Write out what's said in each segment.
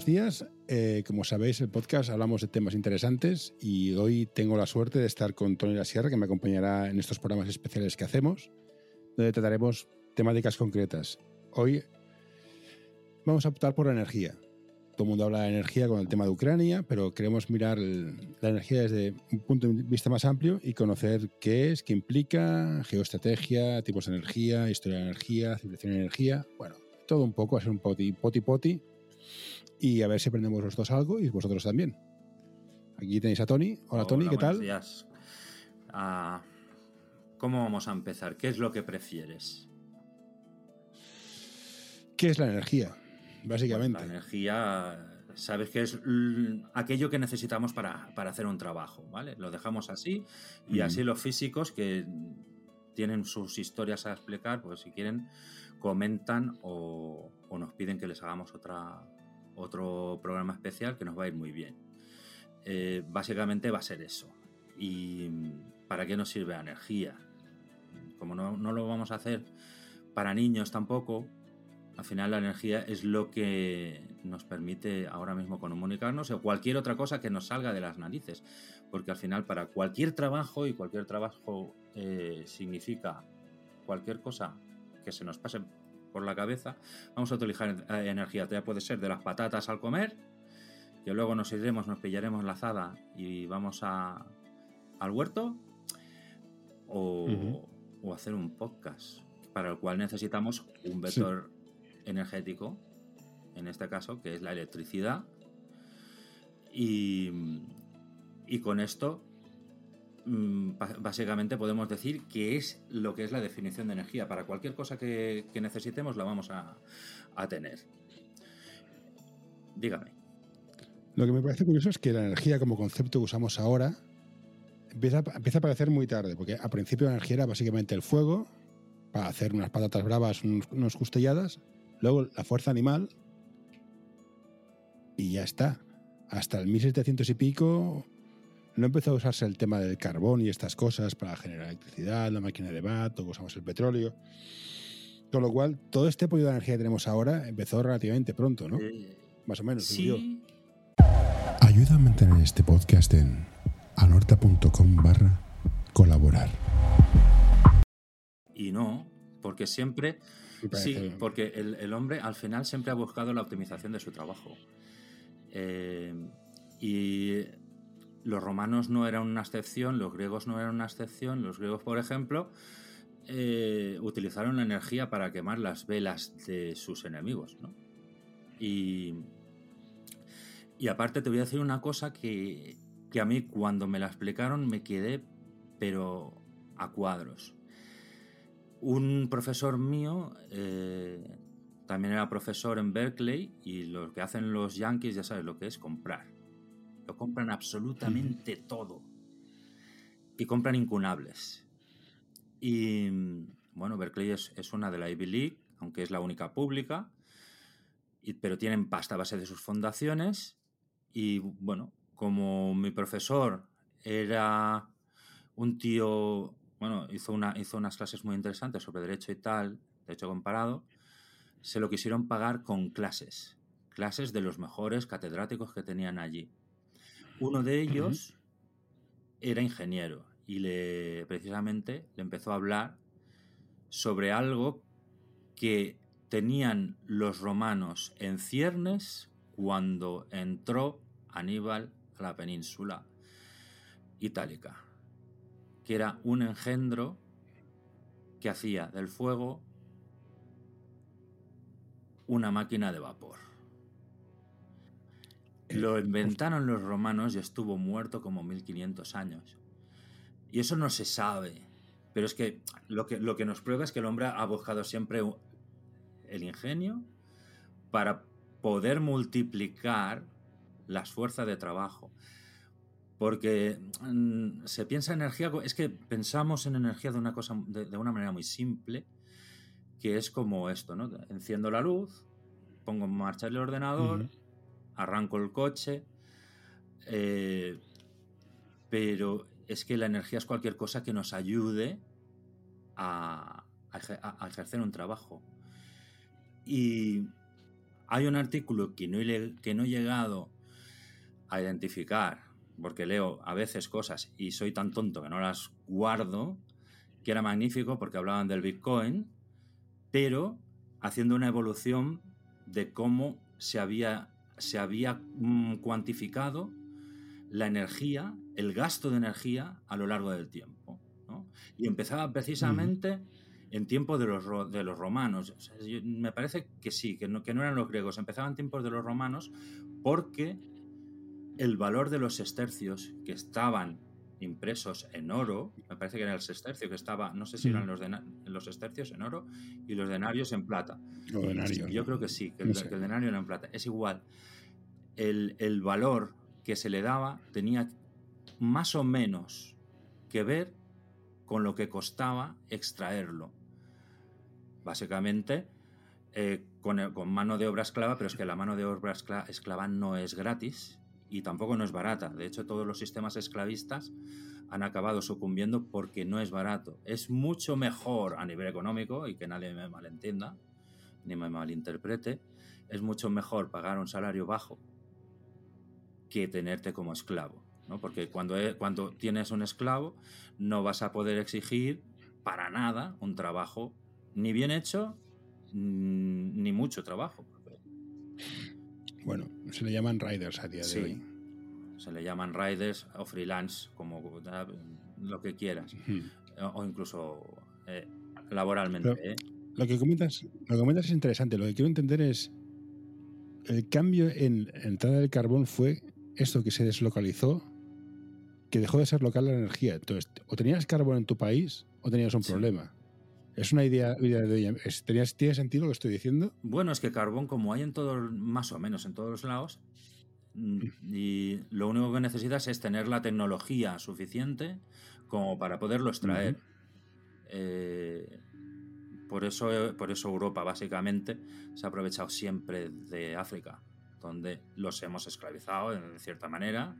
Buenos días. Eh, como sabéis, el podcast hablamos de temas interesantes y hoy tengo la suerte de estar con Tony La Sierra, que me acompañará en estos programas especiales que hacemos, donde trataremos temáticas concretas. Hoy vamos a optar por la energía. Todo el mundo habla de energía con el tema de Ucrania, pero queremos mirar la energía desde un punto de vista más amplio y conocer qué es, qué implica, geoestrategia, tipos de energía, historia de energía, civilización de energía. Bueno, todo un poco, a ser un poti poti, poti y a ver si aprendemos los dos algo y vosotros también. Aquí tenéis a Tony. Hola, Tony, ¿qué tal? Días. Ah, ¿Cómo vamos a empezar? ¿Qué es lo que prefieres? ¿Qué es la energía? Básicamente. Pues la energía, sabes que es aquello que necesitamos para, hacer un trabajo, ¿vale? Lo dejamos así y así los físicos que tienen sus historias a explicar, pues si quieren comentan o, nos piden que les hagamos otra, otro programa especial que nos va a ir muy bien. Eh, básicamente va a ser eso. ¿Y para qué nos sirve la energía? Como no, no, lo vamos a hacer para niños tampoco, al final la energía es lo que nos permite ahora mismo comunicarnos o cualquier otra cosa que nos salga de las narices. Porque al final para cualquier trabajo, y cualquier trabajo eh, significa cualquier cosa que se nos pase por la cabeza, vamos a utilizar eh, energía. Ya puede ser de las patatas al comer, que luego nos iremos, nos pillaremos la azada y vamos a, al huerto, o, hacer un podcast, para el cual necesitamos un vector energético, en este caso, que es la electricidad. Y, y con esto Mm, básicamente podemos decir que es lo que es la definición de energía. Para cualquier cosa que, necesitemos la vamos a, tener. Dígame. Lo que me parece curioso es que la energía como concepto que usamos ahora empieza, empieza a parecer muy tarde, porque al principio la energía era básicamente el fuego, para hacer unas patatas bravas, unos, unos luego la fuerza animal y ya está. Hasta el 1700 y pico no empezó a usarse el tema del carbón y estas cosas para generar electricidad, la máquina de VAT, o usamos el petróleo. Con lo cual, todo este apoyo de energía que tenemos ahora empezó relativamente pronto, ¿no? Más o menos, sí. Ayuda a mantener este podcast en anorta.com barra colaborar. Y no, porque siempre... Sí, porque el, hombre al final siempre ha buscado la optimización de su trabajo. Eh, y los romanos no eran una excepción, los griegos no eran una excepción. Los griegos, por ejemplo, eh, utilizaron la energía para quemar las velas de sus enemigos. Y, y aparte te voy a decir una cosa que, a mí cuando me la explicaron me quedé, pero a cuadros. Un profesor mío eh, también era profesor en Berkeley y lo que hacen los yankees ya sabes lo que es comprar compran absolutamente todo. Y compran incunables. Y bueno, Berkeley es, una de la Ivy League, aunque es la única pública, y, pero tienen pasta a base de sus fundaciones. Y bueno, como mi profesor era un tío, bueno, hizo, una, hizo unas clases muy interesantes sobre derecho y tal, derecho comparado, se lo quisieron pagar con clases, clases de los mejores catedráticos que tenían allí. Uno de ellos era ingeniero y le precisamente le empezó a hablar sobre algo que tenían los romanos en ciernes cuando entró Aníbal a la península itálica, que era un engendro que hacía del fuego una máquina de vapor. Lo inventaron los romanos y estuvo muerto como 1500 años. Y eso no se sabe. Pero es que lo que, lo que nos prueba es que el hombre ha buscado siempre el ingenio para poder multiplicar las fuerzas de trabajo. Porque mm, se piensa en energía, es que pensamos en energía de una, cosa, de, una manera muy simple, que es como esto, ¿no? Enciendo la luz, pongo en marcha el ordenador, arranco el coche, eh, pero es que la energía es cualquier cosa que nos ayude a, ejercer un trabajo. Y Hay un artículo que no, he, que no he llegado a identificar, porque leo a veces cosas y soy tan tonto que no las guardo, que era magnífico porque hablaban del Bitcoin, pero haciendo una evolución de cómo se había, se había mm, cuantificado la energía, el gasto de energía a lo largo del tiempo. Y empezaba precisamente en tiempos de los, de los romanos. me parece que sí, que no, que no eran los griegos, empezaban en tiempos de los romanos porque el valor de los estercios que estaban impresos en oro, me parece que era el sestercio que estaba, no sé si eran los, los estercios en oro y los denarios en plata. Yo creo que sí, que, el, denario era en plata. Es igual, el, el valor que se le daba tenía más o menos que ver con lo que costaba extraerlo. Básicamente, eh, con, con, mano de obra esclava, pero es que la mano de obra esclava no es gratis y tampoco no es barata. De hecho, todos los sistemas esclavistas han acabado sucumbiendo porque no es barato. Es mucho mejor a nivel económico, y que nadie me malentienda, ni me malinterprete, es mucho mejor pagar un salario bajo que tenerte como esclavo. ¿no? Porque cuando, cuando tienes un esclavo no vas a poder exigir para nada un trabajo ni bien hecho ni mucho trabajo. Bueno, se le llaman riders a día de hoy. Se le llaman riders o freelance, como lo que quieras. O incluso eh, laboralmente. ¿eh? Lo, que comentas, lo que comentas es interesante. Lo que quiero entender es el cambio en entrada del carbón fue esto que se deslocalizó, que dejó de ser local la energía. Entonces, o tenías carbón en tu país o tenías un problema. ¿Es una idea, de ¿Tiene sentido lo que estoy diciendo? Bueno, es que carbón, como hay en todos, más o menos en todos los lados, mm. y lo único que necesitas es tener la tecnología suficiente como para poderlo extraer. Eh, por, eso, por eso Europa, básicamente, se ha aprovechado siempre de África, donde los hemos esclavizado de cierta manera.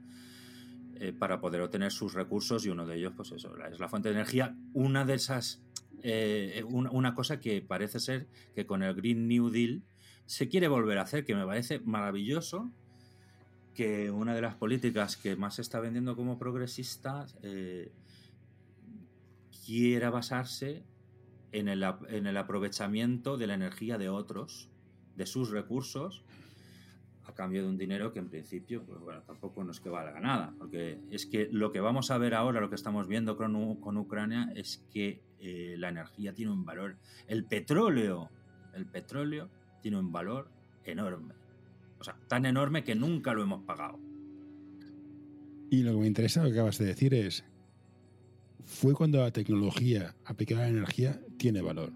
Eh, para poder obtener sus recursos y uno de ellos, pues eso, es la fuente de energía. Una de esas eh, una, cosa que parece ser que con el Green New Deal se quiere volver a hacer, que me parece maravilloso que una de las políticas que más se está vendiendo como progresista eh, quiera basarse en el, en el aprovechamiento de la energía de otros, de sus recursos, a cambio de un dinero que en principio, pues tampoco nos que valga nada, porque es que lo que vamos a ver ahora, lo que estamos viendo con, con Ucrania, es que eh, la energía tiene un valor, el petróleo, el petróleo tiene un valor enorme, o sea, tan enorme que nunca lo hemos pagado. Y lo que me interesa, lo que acabas de decir es, fue cuando la tecnología aplicada a la energía tiene valor.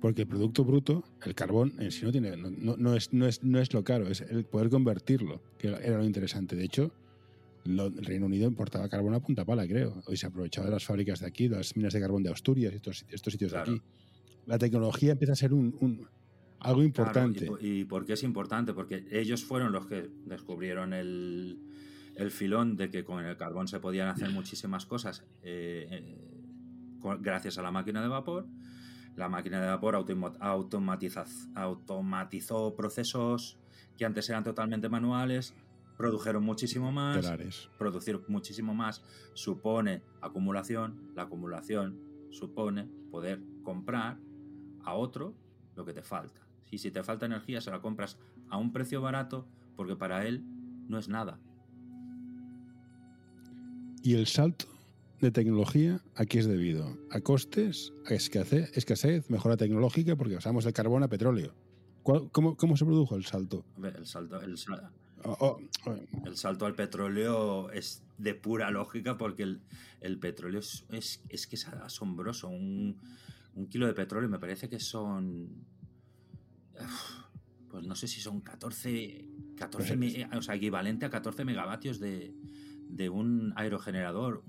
Porque el Producto Bruto, el carbón en sí no tiene, no, no, es, no, es, no es lo caro, es el poder convertirlo, que era lo interesante. De hecho, el Reino Unido importaba carbón a punta pala, creo. Hoy se aprovechaba de las fábricas de aquí, de las minas de carbón de Asturias y estos, estos sitios de aquí. La tecnología empieza a ser un, algo importante. y, por qué es importante? Porque ellos fueron los que descubrieron el, el filón de que con el carbón se podían hacer muchísimas cosas eh, eh, gracias a la máquina de vapor la máquina de vapor automatizó procesos que antes eran totalmente manuales, produjeron muchísimo más. Producir muchísimo más supone acumulación. La acumulación supone poder comprar a otro lo que te falta. Y si te falta energía, se la compras a un precio barato porque para él no es nada. ¿Y el salto de tecnología, ¿a qué es debido? ¿A costes? ¿A escasez? escasez ¿Mejora tecnológica? Porque pasamos de carbón a petróleo. Cómo, cómo, se produjo el salto? El salto, el, oh, oh, oh. el salto al petróleo es de pura lógica porque el, el petróleo es, es, que es asombroso. Un, un, kilo de petróleo me parece que son... Pues no sé si son 14... 14 pues o sea, equivalente a 14 megavatios de, de un aerogenerador.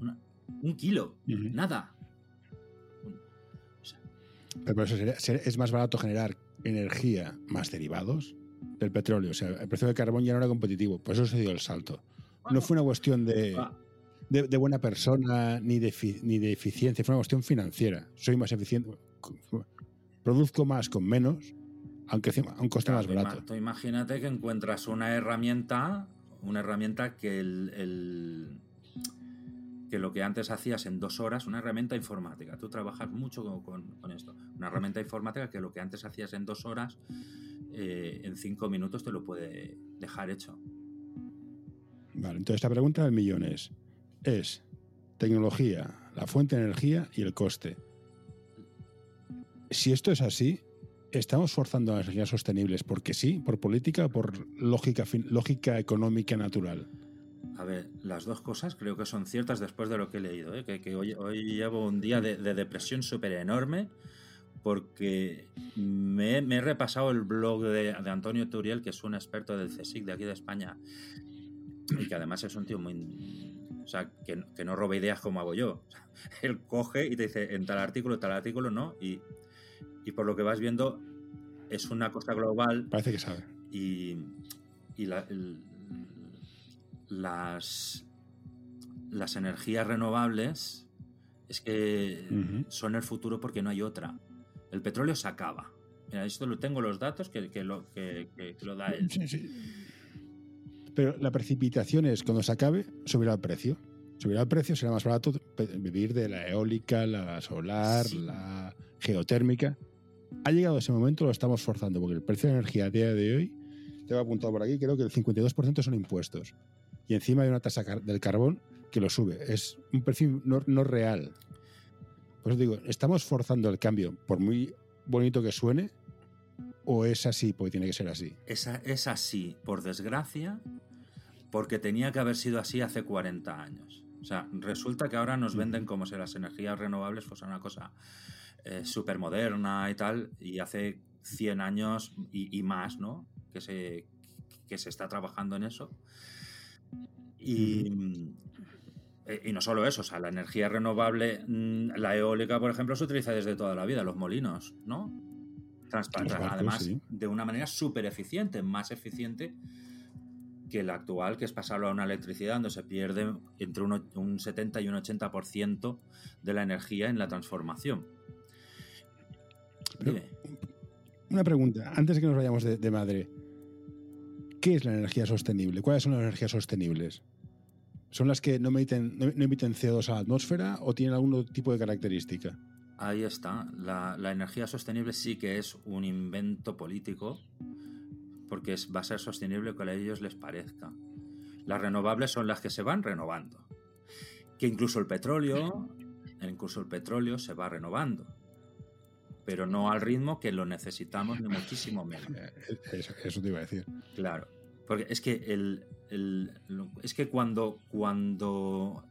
Un kilo, nada. Pero eso es más barato generar energía más derivados del petróleo. O sea, el precio del carbón ya no era competitivo. Por eso se dio el salto. No fue una cuestión de, de, buena persona ni de, ni de eficiencia, fue una cuestión financiera. Soy más eficiente, produzco más con menos, aunque a un coste más barato. Tú imagínate que encuentras una herramienta, una herramienta que el, que lo que antes hacías en dos horas, una herramienta informática. Tú trabajas mucho con, esto. Una herramienta informática que lo que antes hacías en dos horas, eh, en cinco minutos te lo puede dejar hecho. Vale, entonces la pregunta del millón es, es tecnología, la fuente de energía y el coste. Si esto es así, ¿estamos forzando a las energías sostenibles porque sí, por política o por lógica, lógica económica natural? A ver, las dos cosas creo que son ciertas después de lo que he leído. ¿eh? Que, hoy, llevo un día de, depresión súper enorme porque me, he repasado el blog de, de, Antonio Turiel, que es un experto del CSIC de aquí de España, y que además es un tío muy... O sea, que, que no roba ideas como hago yo. él coge y te dice, en tal artículo, tal artículo, no. Y, y por lo que vas viendo, es una cosa global. Parece que sabe. Y, y las, las energías renovables es que son el futuro porque no hay otra. El petróleo se acaba. Mira, esto lo tengo los datos que, que lo, que, lo da él. Sí, sí. Pero la precipitación es cuando se acabe, subirá el precio. Subirá el precio, será más barato vivir de la eólica, la solar, la geotérmica. Ha llegado ese momento, lo estamos forzando, porque el precio de energía a día de hoy, te va apuntado por aquí, creo que el 52% son impuestos. Y encima hay una tasa del carbón que lo sube. Es un precio no, no real. Por eso digo, ¿estamos forzando el cambio, por muy bonito que suene, ¿O es así porque tiene que ser así? Es, es así, por desgracia, porque tenía que haber sido así hace 40 años. O sea, resulta que ahora nos venden como si las energías renovables fuesen una cosa eh, súper moderna y tal, y hace 100 años y, más, ¿no? Que se, que se está trabajando en eso. Y, eh, y no solo eso, o sea, la energía renovable, mm, la eólica, por ejemplo, se utiliza desde toda la vida, los molinos, ¿no? además de una manera súper eficiente, más eficiente que la actual, que es pasarlo a una electricidad donde se pierde entre un, 70 y un 80% de la energía en la transformación. una pregunta, antes de que nos vayamos de, madre, ¿qué es la energía sostenible? ¿Cuáles son las energías sostenibles? ¿Son las que no emiten, no emiten CO2 a la atmósfera o tienen algún tipo de característica? Ahí está. La, energía sostenible sí que es un invento político porque va a ser sostenible que a ellos les parezca. Las renovables son las que se van renovando. Que incluso el petróleo, incluso el petróleo se va renovando. Pero no al ritmo que lo necesitamos, ni muchísimo menos. Eh, eso, te iba a decir. Claro. Porque es que el, es que cuando, cuando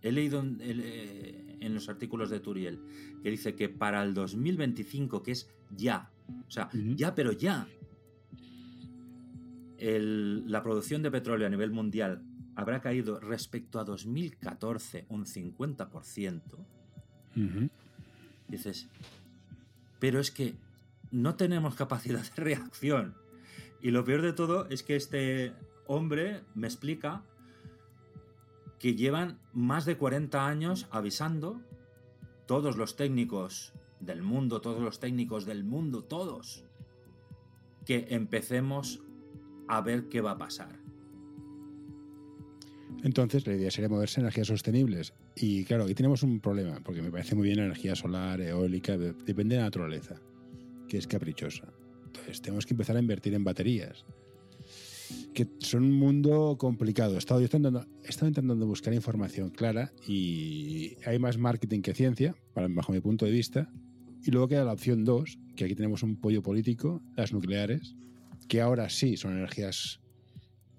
he leído eh, en, los artículos de Turiel que dice que para el 2025, que es ya, o sea, ya, pero ya, la producción de petróleo a nivel mundial habrá caído respecto a 2014 un 50%. Dices, pero es que no tenemos capacidad de reacción. Y lo peor de todo es que este hombre me explica que llevan más de 40 años avisando todos los técnicos del mundo, todos los técnicos del mundo, todos, que empecemos a ver qué va a pasar. Entonces, la idea sería moverse en energías sostenibles. Y claro, aquí tenemos un problema, porque me parece muy bien energía solar, eólica, depende de la naturaleza, que es caprichosa. Entonces, tenemos que empezar a invertir en baterías que son un mundo complicado. He estado, intentando, intentando buscar información clara y hay más marketing que ciencia, bajo mi punto de vista. Y luego queda la opción 2, que aquí tenemos un pollo político, las nucleares, que ahora sí son energías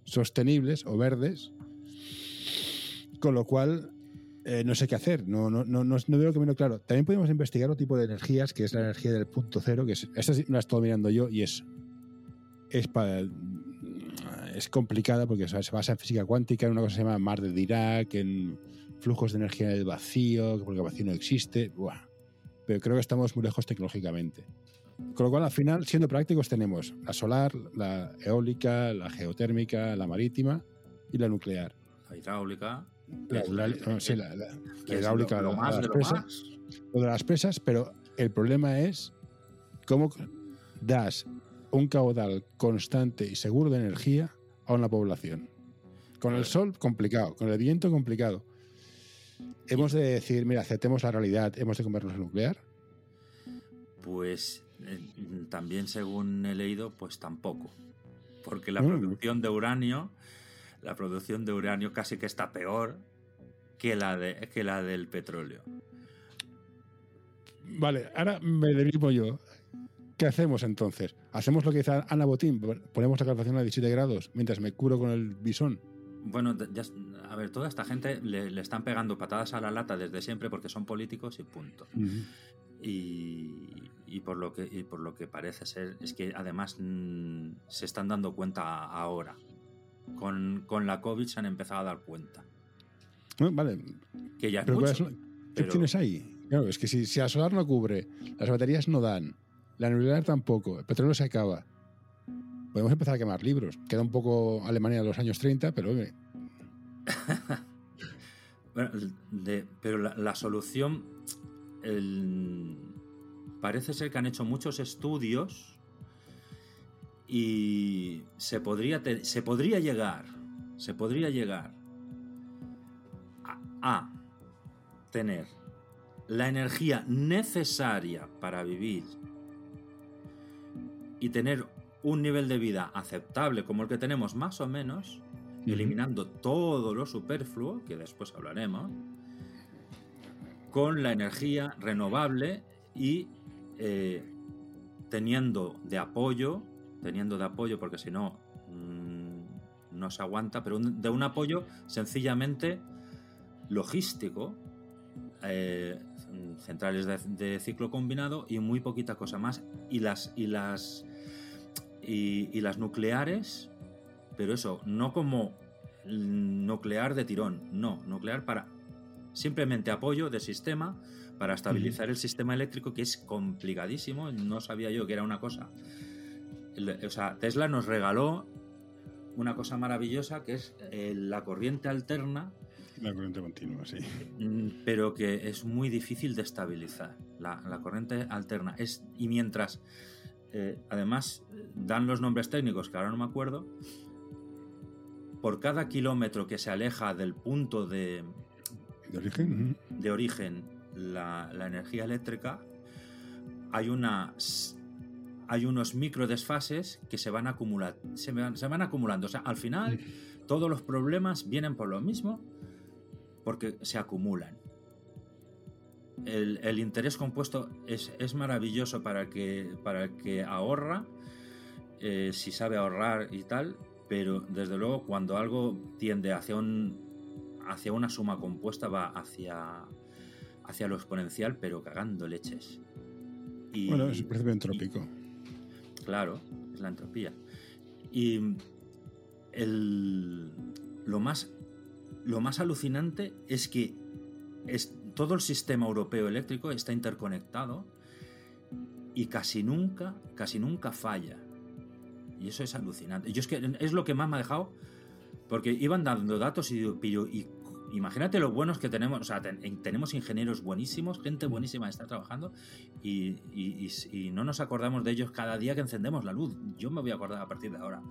sostenibles o verdes, con lo cual eh, no sé qué hacer, no, no, no, no, veo el claro. También podemos investigar otro tipo de energías, que es la energía del punto cero, que es, esta la estoy mirando yo y es, es es complicada porque se basa en física cuántica, en una cosa que se llama mar de Dirac, en flujos de energía en el vacío, porque el vacío no existe. Pero creo que estamos muy lejos tecnológicamente. Con lo cual, al final, siendo prácticos, tenemos la solar, la eólica, la geotérmica, la marítima y la nuclear. La hidráulica. La, sí, la, hidráulica, lo más de presas, lo de las presas, pero el problema es cómo das un caudal constante y seguro de energía a una población. Con el sol, complicado. Con el viento, complicado. Hemos de decir, mira, aceptemos la realidad, hemos de comernos el nuclear. Pues eh, también según he leído, pues tampoco. Porque la producción de uranio, la producción de uranio casi que está peor que la, de, que la del petróleo. Vale, ahora me derivo yo. ¿Qué hacemos entonces? ¿Hacemos lo que dice Ana Botín? ¿Ponemos la calefacción a 17 grados mientras me curo con el bisón? Bueno, a ver, toda esta gente le, están pegando patadas a la lata desde siempre porque son políticos y punto. y, por lo que, y por lo que parece ser es que además mm, se están dando cuenta ahora. Con, la COVID se han empezado a dar cuenta. vale. Que ya es ¿Qué tienes ahí? Claro, es que si, si a solar no cubre, las baterías no dan, la nuclear tampoco, el petróleo se acaba. Podemos empezar a quemar libros. Queda un poco Alemania de los años 30, pero pero la, solución. parece ser que han hecho muchos estudios y se podría, se podría llegar. Se podría llegar a tener la energía necesaria para vivir y tener un nivel de vida aceptable como el que tenemos más o menos, eliminando todo lo superfluo, que después hablaremos, con la energía renovable y eh, teniendo de apoyo, teniendo de apoyo, porque si no, mm, no se aguanta, pero de un apoyo sencillamente logístico, eh, centrales de, ciclo combinado y muy poquita cosa más. Y las, y las, y, las nucleares, pero eso, no como nuclear de tirón, no, nuclear para simplemente apoyo de sistema para estabilizar el sistema eléctrico, que es complicadísimo, no sabía yo que era una cosa. O sea, Tesla nos regaló una cosa maravillosa que es eh, la corriente alterna la corriente continua, sí. Mm, pero que es muy difícil de estabilizar. La, corriente alterna. Es, y mientras, eh, además, dan los nombres técnicos, que ahora no me acuerdo, por cada kilómetro que se aleja del punto de, de origen, de origen la, energía eléctrica, hay una hay unos micro desfases que se van, acumular, se, van, se van acumulando. O sea, al final todos los problemas vienen por lo mismo porque se acumulan. El, interés compuesto es, maravilloso para el que, para que ahorra, eh, si sabe ahorrar y tal, pero desde luego cuando algo tiende hacia, un, hacia una suma compuesta va hacia, hacia lo exponencial, pero cagando leches. Y, bueno, es el principio entrópico. Claro, es la entropía. Y el, lo más lo más alucinante es que es, todo el sistema europeo eléctrico está interconectado y casi nunca, casi nunca falla. Y eso es alucinante. Yo es que es lo que más me ha dejado, porque iban dando datos y, y imagínate lo buenos que tenemos, o sea, tenemos ingenieros buenísimos, gente buenísima está trabajando y, y, no nos acordamos de ellos cada día que encendemos la luz. Yo me voy a acordar a partir de ahora.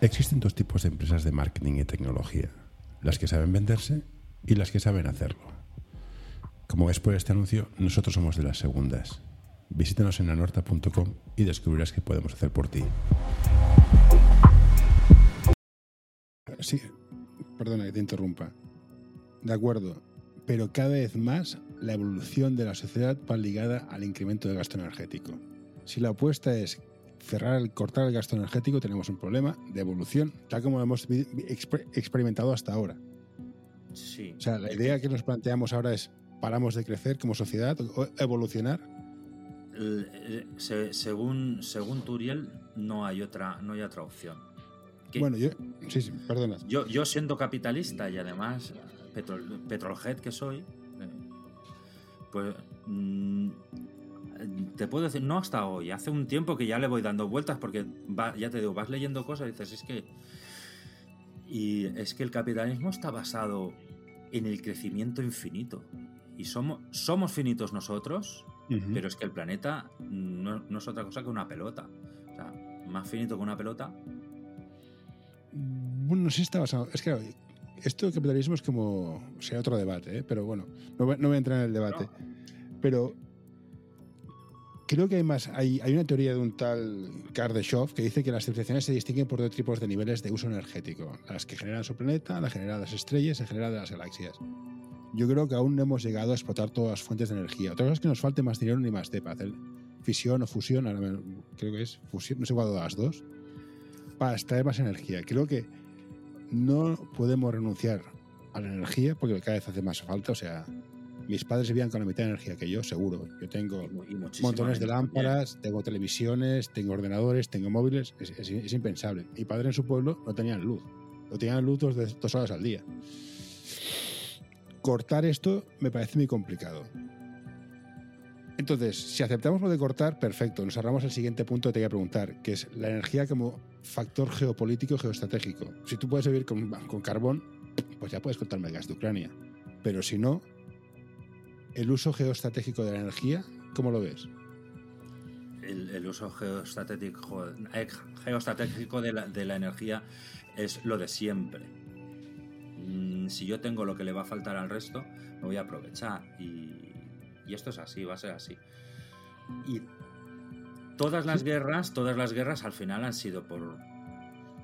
Existen dos tipos de empresas de marketing y tecnología, las que saben venderse y las que saben hacerlo. Como ves por este anuncio, nosotros somos de las segundas. Visítanos en anorta.com y descubrirás qué podemos hacer por ti. Sí, perdona que te interrumpa. De acuerdo, pero cada vez más la evolución de la sociedad va ligada al incremento del gasto energético. Si la apuesta es cerrar, cortar el gasto energético, tenemos un problema de evolución, tal como hemos experimentado hasta ahora. Sí. O sea, la idea que nos planteamos ahora es, paramos de crecer como sociedad, evolucionar. según, según Turiel, no hay otra, no hay otra opción. Bueno, yo, sí, sí, perdona. Yo, yo siendo capitalista y además petrol, petrolhead que soy, eh, pues mm, te puedo decir, no hasta hoy, hace un tiempo que ya le voy dando vueltas porque ya te digo, vas leyendo cosas y dices, es que... Y es que el capitalismo está basado en el crecimiento infinito. Y somos, somos finitos nosotros, Pero es que el planeta no, no, es otra cosa que una pelota. O sea, más finito que una pelota. Bueno, no sé si está basado. Es que esto del capitalismo es como. O sea, otro debate, ¿eh? pero bueno, no, voy a entrar en el debate. Pero creo que hay más. Hay, hay, una teoría de un tal Kardashev que dice que las civilizaciones se distinguen por dos tipos de niveles de uso energético: las que generan su planeta, las generadas las estrellas y las generadas las galaxias. Yo creo que aún no hemos llegado a explotar todas las fuentes de energía. Otra cosa es que nos falte más dinero ni más de para hacer fisión o fusión, creo que es fusión, no sé cuál de las dos, para extraer más energía. Creo que no podemos renunciar a la energía porque cada vez hace más falta. O sea, mis padres vivían con la mitad de energía que yo, seguro. Yo tengo montones de lámparas, tengo televisiones, tengo ordenadores, tengo móviles. Es, impensable. Mi padre en su pueblo no tenían luz. No tenían luz dos, dos horas al día. Cortar esto me parece muy complicado. Entonces, si aceptamos lo de cortar, perfecto. Nos ahorramos el siguiente punto que te voy a preguntar, que es la energía como factor geopolítico geoestratégico. Si tú puedes vivir con, carbón, pues ya puedes cortarme el gas de Ucrania. Pero si no, el uso geoestratégico de la energía, ¿cómo lo ves? El, uso geoestratégico, eh, geoestratégico de, la, energía es lo de siempre. Mm, si yo tengo lo que le va a faltar al resto, me voy a aprovechar. Y y esto es así, va a ser así. Y todas las guerras, todas las guerras al final han sido por,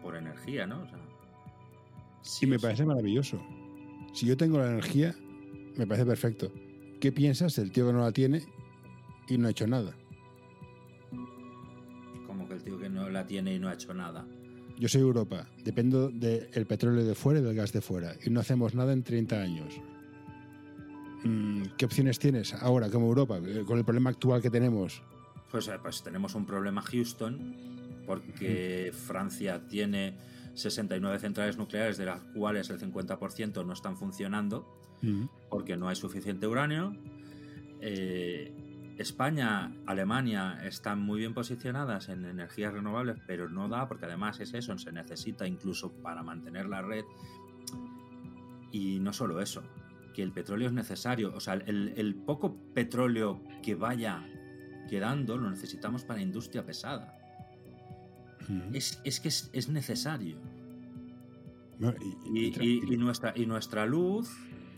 por energía, ¿no? O sí, me parece maravilloso. Si yo tengo la energía, me parece perfecto. ¿Qué piensas del tío que no la tiene y no ha hecho nada? Como que el tío que no la tiene y no ha hecho nada. Yo soy Europa, dependo del petróleo de fuera y del gas de fuera, y no hacemos nada en 30 años. Mm, ¿qué opciones tienes ahora como Europa eh, con el problema actual que tenemos? Pues, tenemos un problema Houston porque Francia tiene 69 centrales nucleares de las cuales el 50% no están funcionando porque no hay suficiente uranio. Eh, España, Alemania están muy bien posicionadas en energías renovables, pero no da porque además es eso, se necesita incluso para mantener la red. Y no solo eso, que el petróleo es necesario. O sea, el, poco petróleo que vaya quedando lo necesitamos para industria pesada. es, que es, necesario. y, nuestra, y nuestra luz,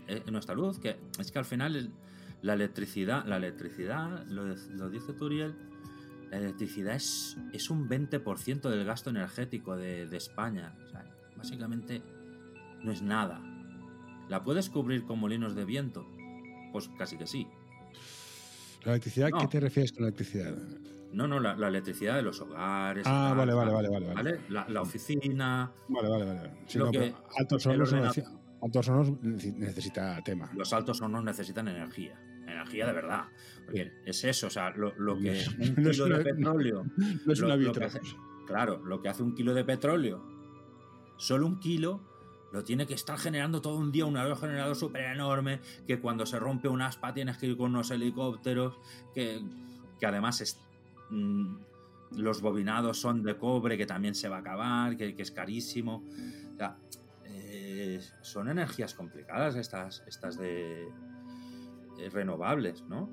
eh, nuestra luz, que es que al final la electricidad, la electricidad, lo, dice Turiel, la electricidad es, es un 20% del gasto energético de, de España. O sea, básicamente no es nada. ¿La puedes cubrir con molinos de viento? Pues casi que sí. ¿La electricidad? ¿Qué te refieres con electricidad? No, no, la, electricidad de los hogares. Ah, vale, vale, vale, vale, vale. La, oficina. Vale, vale, vale. altos hornos, altos hornos necesita tema. Los altos hornos necesitan energía. Energía de verdad. Porque es eso, o sea, lo, que un kilo de petróleo. No es una Claro, lo que hace un kilo de petróleo, solo un kilo lo tiene que estar generando todo un día un aerogenerador súper enorme, que cuando se rompe un aspa tienes que ir con unos helicópteros, que, además es, mm, los bobinados son de cobre, que también se va a acabar, que, es carísimo. Eh, son energías complicadas estas, estas de eh, renovables, ¿no?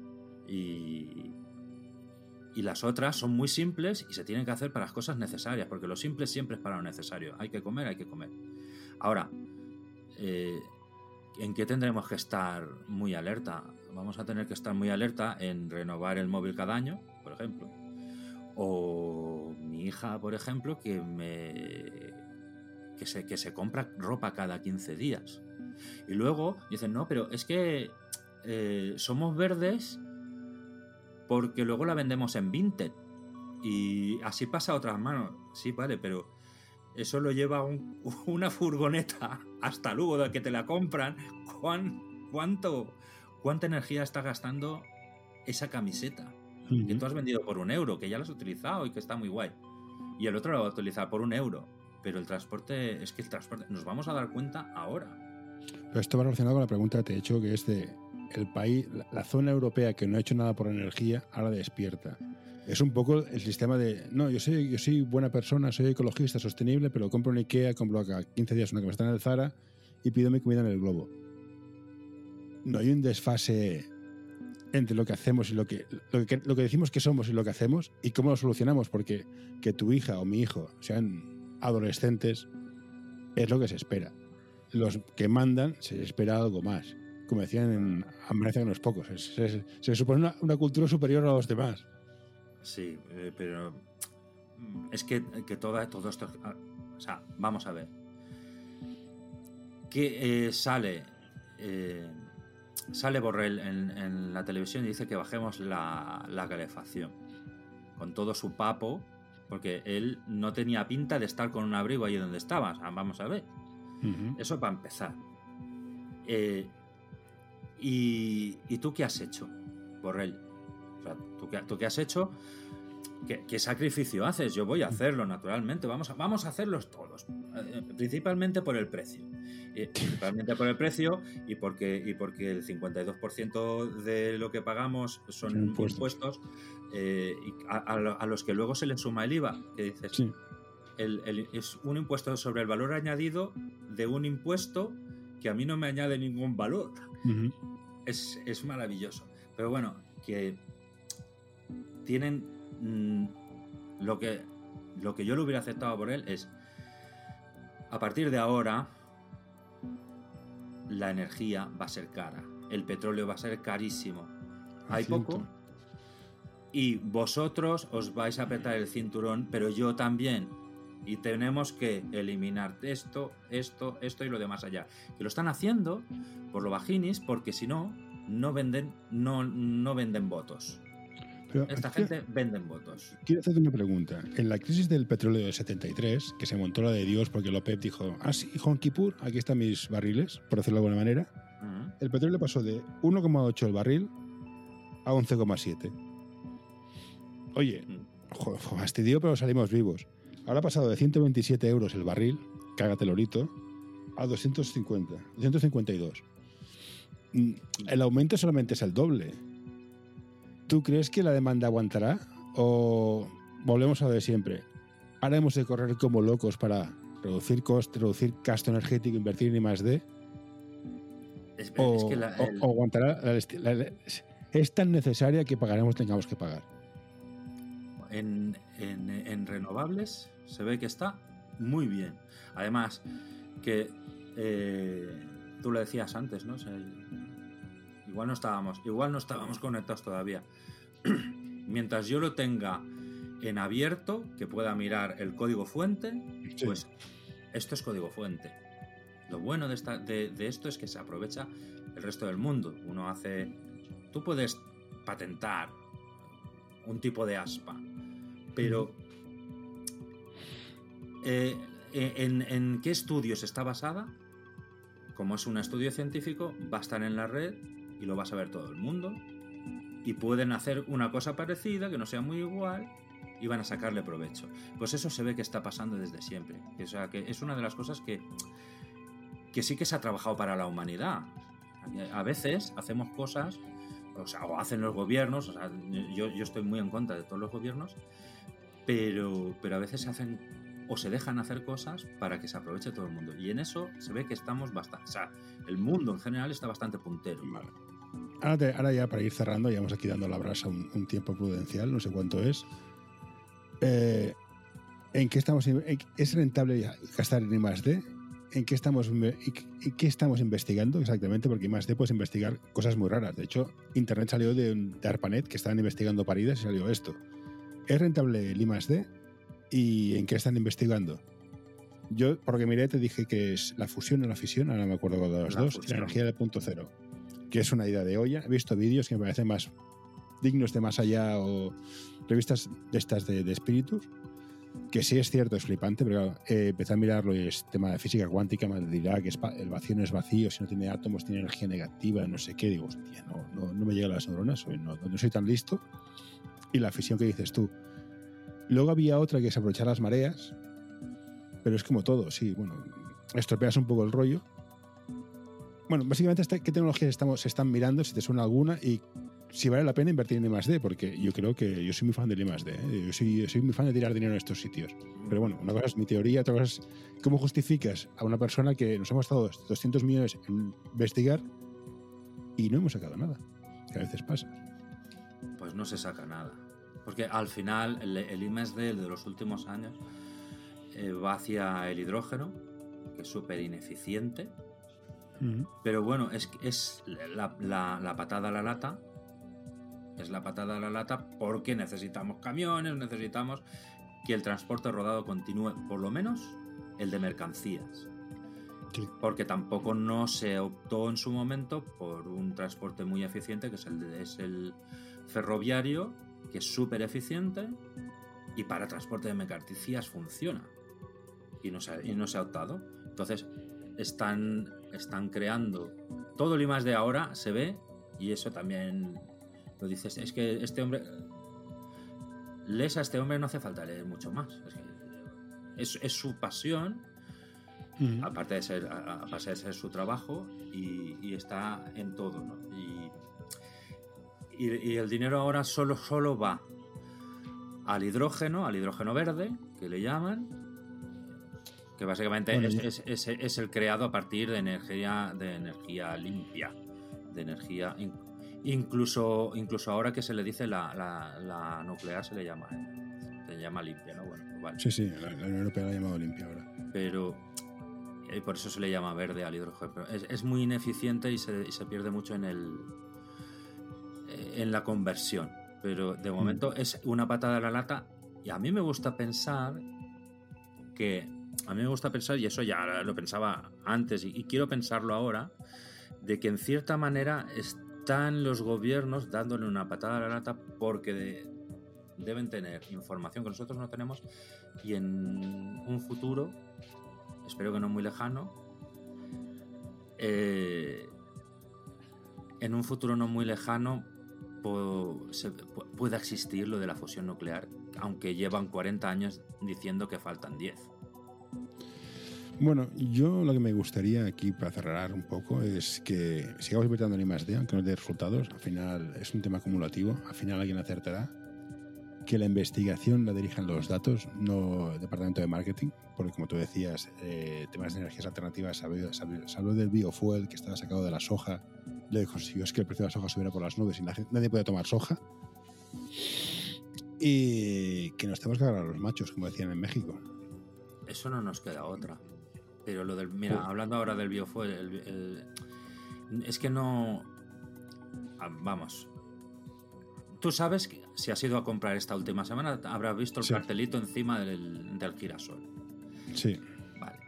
Y, y las otras son muy simples y se tienen que hacer para las cosas necesarias, porque lo simple siempre es para lo necesario. Hay que comer, hay que comer. Ahora, eh, ¿en qué tendremos que estar muy alerta? Vamos a tener que estar muy alerta en renovar el móvil cada año, por ejemplo. O mi hija, por ejemplo, que me que se, que se compra ropa cada 15 días. Y luego dicen, no, pero es que eh, somos verdes porque luego la vendemos en Vinted. Y así pasa a otras manos. Sí, vale, pero eso lo lleva una furgoneta hasta luego de que te la compran. cuánto, ¿Cuánta energía está gastando esa camiseta? Que tú has vendido por un euro, que ya la has utilizado y que está muy guay. Y el otro lo va a utilizar por un euro. Pero el transporte, es que el transporte, nos vamos a dar cuenta ahora. Pero esto va relacionado con la pregunta que te he hecho, que es de el país, la zona europea que no ha hecho nada por energía, ahora despierta. Es un poco el sistema de, no, yo soy, yo soy buena persona, soy ecologista, sostenible, pero compro en Ikea, compro acá 15 días una camiseta en el Zara y pido mi comida en el Globo. No hay un desfase entre lo que hacemos y lo que, lo que, lo que decimos que somos y lo que hacemos y cómo lo solucionamos, porque que tu hija o mi hijo sean adolescentes es lo que se espera. Los que mandan se espera algo más. Como decían en Amanece con los pocos. Se, se, supone una, cultura superior a los demás. Sí, eh, pero es que, que toda, todo esto... Ah, o sea, vamos a ver. Que eh, sale... Eh, sale Borrell en, la televisión y dice que bajemos la, calefacción. Con todo su papo, porque él no tenía pinta de estar con un abrigo allí donde estaba. vamos a ver. Eso para empezar. Eh, y, tú qué has hecho, Borrell? ¿Tú, qué, ¿tú, qué, has hecho? ¿Qué, sacrificio haces? Yo voy a hacerlo, naturalmente. Vamos a, vamos a hacerlos todos. Eh, principalmente por el precio. principalmente por el precio y porque, y porque el 52% de lo que pagamos son impuestos, eh, a, los que luego se le suma el IVA. Que dices, es un impuesto sobre el valor añadido de un impuesto que a mí no me añade ningún valor. es, es maravilloso. Pero bueno, que tienen Mm, lo, que, lo que yo le hubiera aceptado por él es, a partir de ahora, la energía va a ser cara, el petróleo va a ser carísimo. Hay poco. Y vosotros os vais a apretar el cinturón, pero yo también. Y tenemos que eliminar esto, esto, esto y lo demás allá. Que lo están haciendo por lo bajinis, porque si no, no venden, no, no venden votos. Esta gente vende votos. Quiero hacerte una pregunta. En la crisis del petróleo del 73, que se montó la de Dios porque López dijo, ah, sí, Juan Kipur, aquí están mis barriles, por decirlo de alguna manera, el petróleo pasó de 1,8 el barril a 11,7. Oye, joder, fastidio, pero salimos vivos. Ahora ha pasado de 127 euros el barril, cágate lorito, a 250, 252. Mm, el aumento solamente es el doble. ¿Tú crees que la demanda aguantará? ¿O volvemos a lo de siempre? ¿Ahora hemos de correr como locos para reducir coste, reducir gasto energético, invertir en más D? o, aguantará es tan necesaria que pagaremos tengamos que pagar. En, renovables se ve que está muy bien. Además, que eh, tú lo decías antes, ¿no? Igual no estábamos, igual no estábamos conectados todavía. Mientras yo lo tenga en abierto, que pueda mirar el código fuente, pues esto es código fuente. Lo bueno de, esta, de, esto es que se aprovecha el resto del mundo. Uno hace. Tú puedes patentar un tipo de aspa, pero. Eh, en, ¿En qué estudios está basada? Como es un estudio científico, va a estar en la red y lo va a saber todo el mundo. Y pueden hacer una cosa parecida, que no sea muy igual, y van a sacarle provecho. Pues eso se ve que está pasando desde siempre. O sea, que es una de las cosas que, que sí que se ha trabajado para la humanidad. A veces hacemos cosas, o, sea, o hacen los gobiernos, o sea, yo, yo, estoy muy en contra de todos los gobiernos, pero, pero a veces se hacen o se dejan hacer cosas para que se aproveche todo el mundo. Y en eso se ve que estamos bastante, o sea, el mundo en general está bastante puntero. Ahora, ya para ir cerrando, ya vamos aquí dando la brasa un, tiempo prudencial, no sé cuánto es. Eh, ¿En qué estamos? ¿Es rentable gastar en I+.D.? ¿En qué estamos, en qué estamos investigando exactamente? Porque I+.D. puedes investigar cosas muy raras. De hecho, Internet salió de, de ARPANET, que estaban investigando paridas, y salió esto. ¿Es rentable el I+.D.? ¿Y en qué están investigando? Yo, porque miré, te dije que es la fusión o la fisión, ahora me acuerdo de los dos, y la energía de punto cero que es una idea de olla. He visto vídeos que me parecen más dignos de más allá o revistas de estas de, espíritus, que sí es cierto, es flipante, pero eh, empecé a mirarlo y es tema de física cuántica, me dirá que el vacío no es vacío, si no tiene átomos tiene energía negativa, no sé qué, digo, hostia, no, no, no me llegan las neuronas, no, no soy tan listo. Y la fisión que dices tú. Luego había otra que es aprovechar las mareas, pero es como todo, sí, bueno, estropeas un poco el rollo, bueno, básicamente, ¿qué tecnologías estamos, se están mirando? Si te suena alguna y si vale la pena invertir en I+.D., porque yo creo que yo soy muy fan del I+.D., ¿eh? yo, soy, soy muy fan de tirar dinero en estos sitios. Pero bueno, una cosa es mi teoría, otra cosa es cómo justificas a una persona que nos hemos estado 200 millones en investigar y no hemos sacado nada, que a veces pasa. pues no se saca nada. Porque al final el, el I+D de los últimos años eh, va hacia el hidrógeno, que es súper ineficiente. Pero bueno, es, es la, la, patada a la lata. Es la patada a la lata porque necesitamos camiones, necesitamos que el transporte rodado continúe, por lo menos el de mercancías. Porque tampoco no se optó en su momento por un transporte muy eficiente, que es el, es el ferroviario, que es súper eficiente y para transporte de mercancías funciona y no se ha, y no se ha optado. Entonces, están, están creando todo el I de ahora se ve y eso también lo dices. Es que este hombre, lees a este hombre, no hace falta leer mucho más. Es, es, su pasión, aparte, de ser, aparte de ser su trabajo, y, y está en todo. ¿no? Y, y, el dinero ahora solo, solo va al hidrógeno, al hidrógeno verde, que le llaman, que básicamente es, el creado a partir de energía, de energía limpia, de energía... Incluso, incluso ahora que se le dice la, nuclear se le llama, ¿eh? se llama limpia, ¿no? Bueno, pues vale. Sí, sí, la, Unión Europea la ha llamado limpia ahora. Pero y eh, por eso se le llama verde al hidrógeno. es, muy ineficiente y se, se, pierde mucho en el en la conversión. Pero de momento mm. es una patada a la lata y a mí me gusta pensar que a mí me gusta pensar, y eso ya lo pensaba antes y, quiero pensarlo ahora, de que en cierta manera están los gobiernos dándole una patada a la lata porque deben tener información que nosotros no tenemos y en un futuro, espero que no muy lejano, eh, en un futuro no muy lejano pueda existir lo de la fusión nuclear, aunque llevan 40 años diciendo que faltan 10. Bueno, yo lo que me gustaría aquí para cerrar un poco es que sigamos invirtiendo en I+.D., aunque no dé resultados. Al final es un tema acumulativo. Al final alguien acertará. Que la investigación la dirijan los datos, no el departamento de marketing, porque como tú decías, eh, temas de energías alternativas, se habló del biofuel que estaba sacado de la soja. Lo que consiguió es que el precio de la soja subiera por las nubes y nadie puede tomar soja. Y que nos tenemos que agarrar a los machos, como decían en México. Eso no nos queda otra. Pero lo del. Mira, hablando ahora del biofuel, es que no. Ah, vamos. Tú sabes que si has ido a comprar esta última semana, habrás visto el cartelito encima del, del, girasol. Sí. Vale.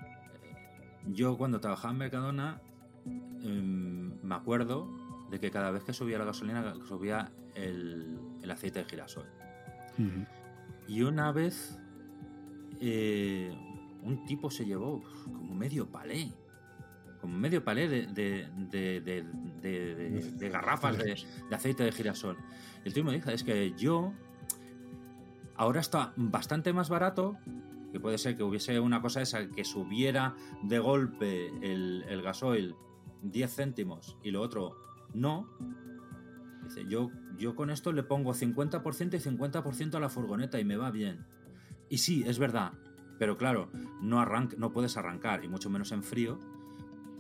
Yo cuando trabajaba en Mercadona, em, me acuerdo de que cada vez que subía la gasolina, subía el, el aceite de girasol. Y una vez eh, un tipo se llevó como medio palé. Como medio palé de, de, garrafas de, aceite de girasol. El tío me dijo, es que yo ahora está bastante más barato, que puede ser que hubiese una cosa esa, que subiera de golpe el, gasoil 10 céntimos y lo otro no. Dice, yo, yo con esto le pongo 50% y 50% a la furgoneta y me va bien. Y sí, es verdad, pero claro, no, no puedes arrancar, y mucho menos en frío,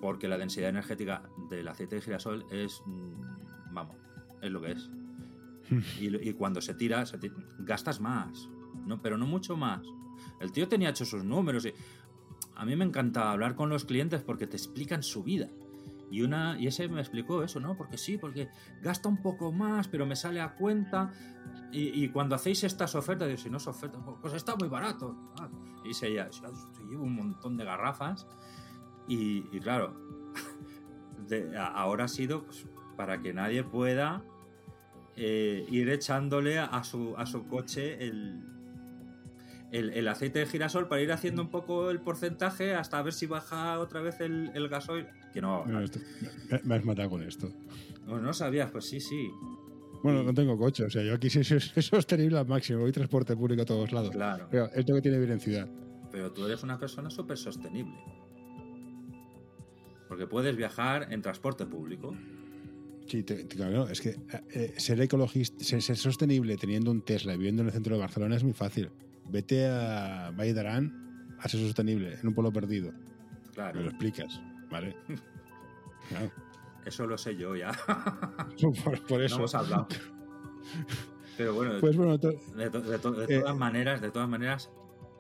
porque la densidad energética del aceite de girasol es, mm, vamos, es lo que es. y, cuando se tira, gastas más, ¿no? pero no mucho más. El tío tenía hecho sus números y a mí me encanta hablar con los clientes porque te explican su vida. Y, una, y ese me explicó eso, ¿no? Porque sí, porque gasta un poco más, pero me sale a cuenta. Y, cuando hacéis estas ofertas, digo, si no es oferta, pues está muy barato. Ah, y se ya, llevo un montón de garrafas. Y, claro, ahora ha sido pues, para que nadie pueda eh, ir echándole a su, a su coche el, el, aceite de girasol para ir haciendo un poco el porcentaje hasta ver si baja otra vez el, el gasoil. Que no. me, has matado con esto. No, no sabías, pues sí, sí. Bueno, no tengo coche, o sea, yo aquí sí es, sostenible al máximo, voy transporte público a todos lados. Claro. Pero esto que tiene vivir en ciudad. Pero tú eres una persona súper sostenible. Porque puedes viajar en transporte público. Sí, claro, es que eh, eh, ser ecologista, ser, sostenible teniendo un Tesla y viviendo en el centro de Barcelona es muy fácil. Vete a Valle a ser sostenible en un pueblo perdido. Claro. Me lo explicas, ¿vale? Eso lo sé yo ya. por, eso. hemos hablado. Pero bueno, pues bueno de, eh, todas maneras, de todas maneras,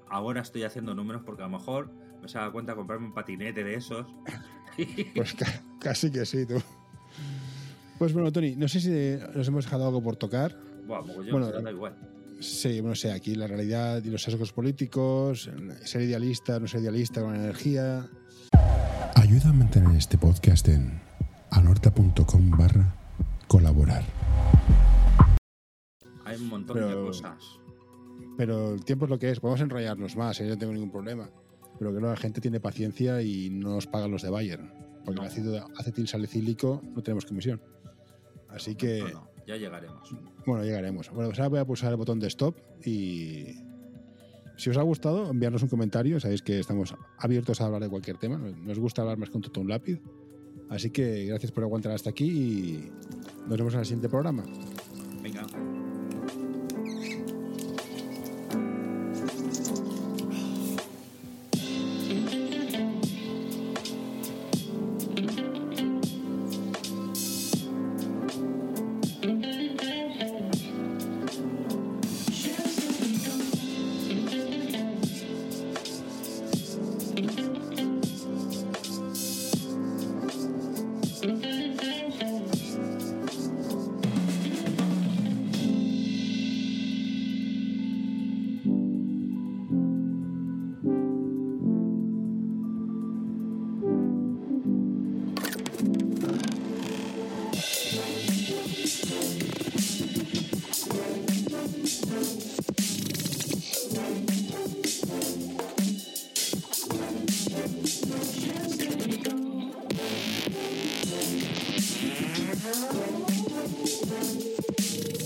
ahora estoy haciendo números porque a lo mejor me se da cuenta comprarme un patinete de esos. Pues casi que sí, tú. Pues bueno, Tony, no sé si nos hemos dejado algo por tocar. bueno, da igual. Sí, no sé, aquí la realidad y los sesgos políticos, ser idealista, no ser idealista con energía. Ayuda a mantener este podcast en anorta.com barra colaborar. Hay un montón de cosas. Pero el tiempo es lo que es, podemos enrollarnos más, ¿eh? yo no tengo ningún problema. Pero que la gente tiene paciencia y no nos pagan los de Bayern. Porque el ácido acetil salicílico no tenemos comisión. Así que. ya llegaremos. Bueno, llegaremos. Bueno, pues ahora voy a pulsar el botón de stop y. Si os ha gustado, enviarnos un comentario. Sabéis que estamos abiertos a hablar de cualquier tema. Nos gusta hablar más con todo un lápiz. Así que gracias por aguantar hasta aquí y nos vemos en el siguiente programa. Venga. Thank you.